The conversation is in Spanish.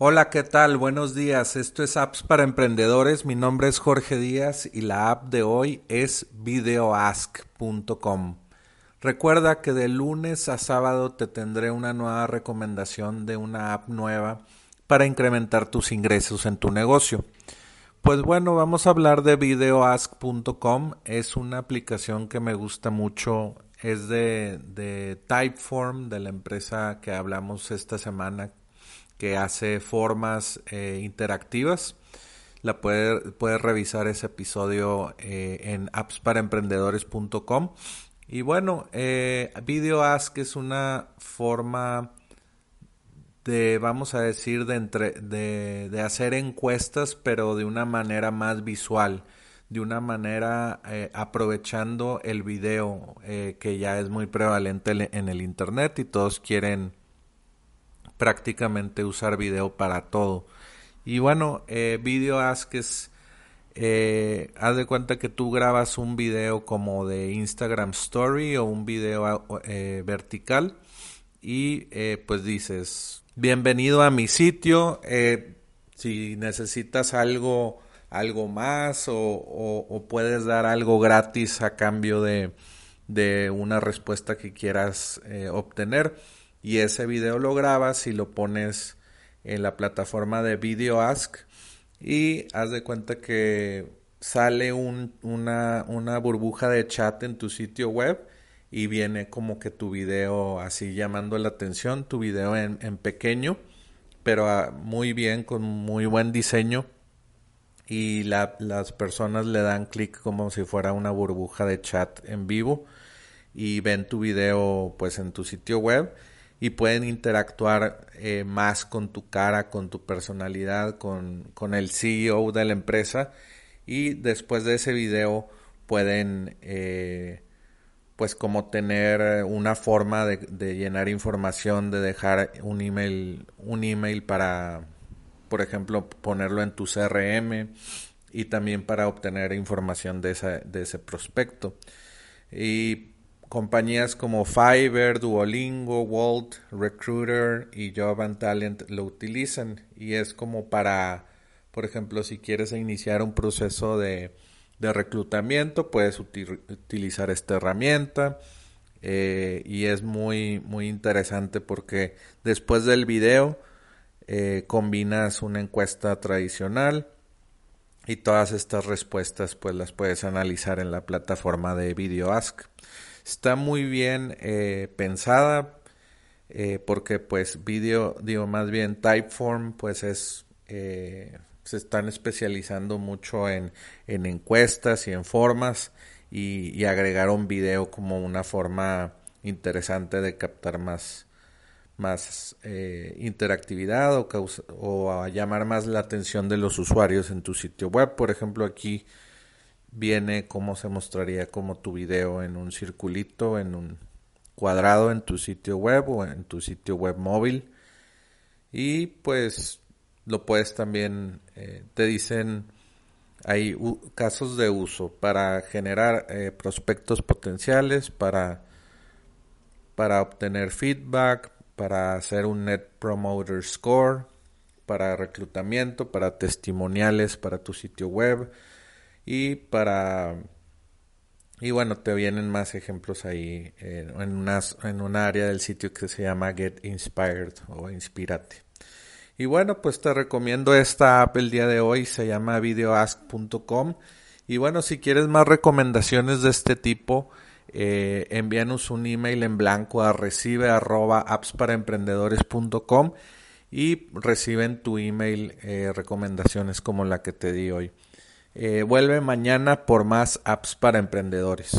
Hola, ¿qué tal? Buenos días. Esto es Apps para Emprendedores. Mi nombre es Jorge Díaz y la app de hoy es videoask.com. Recuerda que de lunes a sábado te tendré una nueva recomendación de una app nueva para incrementar tus ingresos en tu negocio. Pues bueno, vamos a hablar de videoask.com. Es una aplicación que me gusta mucho. Es de, Typeform, de la empresa que hablamos esta semana que hace formas eh, interactivas. La puedes puede revisar ese episodio eh, en appsparaemprendedores.com. Y bueno, eh, Video Ask es una forma de, vamos a decir, de, entre, de, de, hacer encuestas, pero de una manera más visual, de una manera eh, aprovechando el video que ya es muy prevalente en el Internet y todos quieren prácticamente usar video para todo. Y bueno, eh, Video Ask es, eh, haz de cuenta que tú grabas un video como de Instagram Story o un video eh, vertical y pues dices, bienvenido a mi sitio, si necesitas algo, algo más o, o, puedes dar algo gratis a cambio de, de una respuesta que quieras obtener y ese video lo grabas y lo pones en la plataforma de Video Ask y haz de cuenta que sale una, una burbuja de chat en tu sitio web y viene como que tu video así llamando la atención, tu video en, pequeño, pero ah, muy bien, con muy buen diseño y las personas le dan clic como si fuera una burbuja de chat en vivo y ven tu video pues en tu sitio web y pueden interactuar eh, más con tu cara, con tu personalidad, con, con, el CEO de la empresa y después de ese video pueden eh, pues como tener una forma de, llenar información, de dejar un email, un email para por ejemplo ponerlo en tu CRM y también para obtener información de, de ese prospecto. Y compañías como Fiverr, Duolingo, Walt, Recruiter y Job Talent lo utilizan. Y es como para, por ejemplo, si quieres iniciar un proceso de, de reclutamiento, puedes utilizar esta herramienta. Eh, y es muy, muy interesante porque después del video eh, combinas una encuesta tradicional y todas estas respuestas pues las puedes analizar en la plataforma de VideoAsk. Está muy bien eh, pensada eh, porque pues video, digo más bien Typeform pues es, eh, se están especializando mucho en, en, encuestas y en formas y, y agregaron video como una forma interesante de captar más, más eh, interactividad o, a llamar más la atención de los usuarios en tu sitio web. Por ejemplo, aquí viene cómo se mostraría como tu video en un circulito, en un cuadrado en tu sitio web o en tu sitio web móvil. Y pues lo puedes también, eh, te dicen, hay casos de uso para generar eh, prospectos potenciales, para, para obtener feedback, para hacer un Net Promoter Score, para reclutamiento, para testimoniales para tu sitio web, y para y bueno te vienen más ejemplos ahí eh, en unas en un área del sitio que se llama Get Inspired o Inspirate. Y bueno pues te recomiendo esta app el día de hoy se llama videoask.com y bueno si quieres más recomendaciones de este tipo eh, envíanos un email en blanco a recibe arroba appsparaemprendedores.com y reciben tu email eh, recomendaciones como la que te di hoy. Eh, vuelve mañana por más apps para emprendedores.